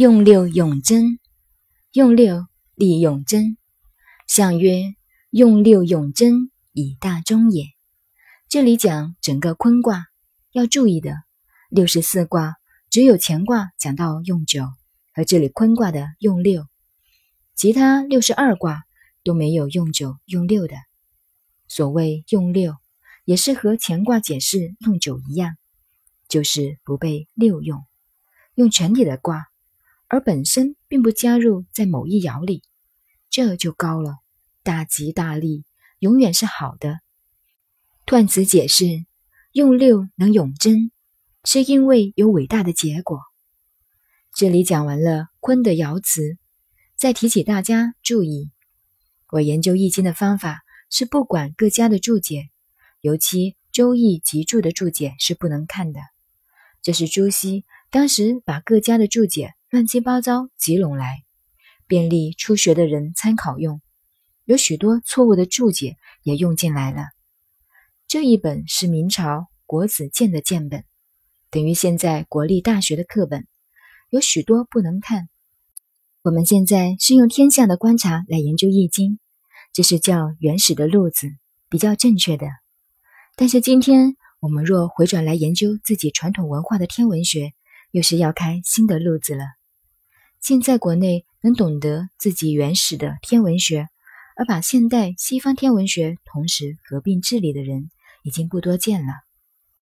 用六永贞，用六立永贞。相曰：用六永贞，以大中也。这里讲整个坤卦要注意的，六十四卦只有乾卦讲到用九，和这里坤卦的用六，其他六十二卦都没有用九用六的。所谓用六，也是和乾卦解释用九一样，就是不被六用，用全体的卦。而本身并不加入在某一爻里，这就高了，大吉大利，永远是好的。断词解释用六能永贞，是因为有伟大的结果。这里讲完了坤的爻辞，再提醒大家注意：我研究易经的方法是不管各家的注解，尤其周易集注的注解是不能看的。这是朱熹当时把各家的注解。乱七八糟集拢来，便利初学的人参考用。有许多错误的注解也用进来了。这一本是明朝国子监的鉴本，等于现在国立大学的课本，有许多不能看。我们现在是用天下的观察来研究易经，这是较原始的路子，比较正确的。但是今天我们若回转来研究自己传统文化的天文学，又是要开新的路子了。现在国内能懂得自己原始的天文学，而把现代西方天文学同时合并治理的人，已经不多见了。